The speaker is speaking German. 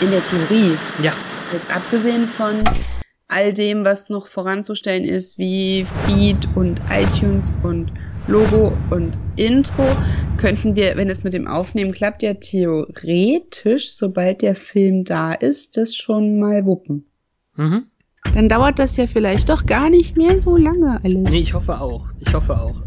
in der Theorie, Ja. jetzt abgesehen von all dem, was noch voranzustellen ist, wie Feed und iTunes und Logo und Intro, könnten wir, wenn es mit dem Aufnehmen klappt, ja theoretisch, sobald der Film da ist, das schon mal wuppen. Mhm. Dann dauert das ja vielleicht doch gar nicht mehr so lange alles. Nee, ich hoffe auch. Ich hoffe auch.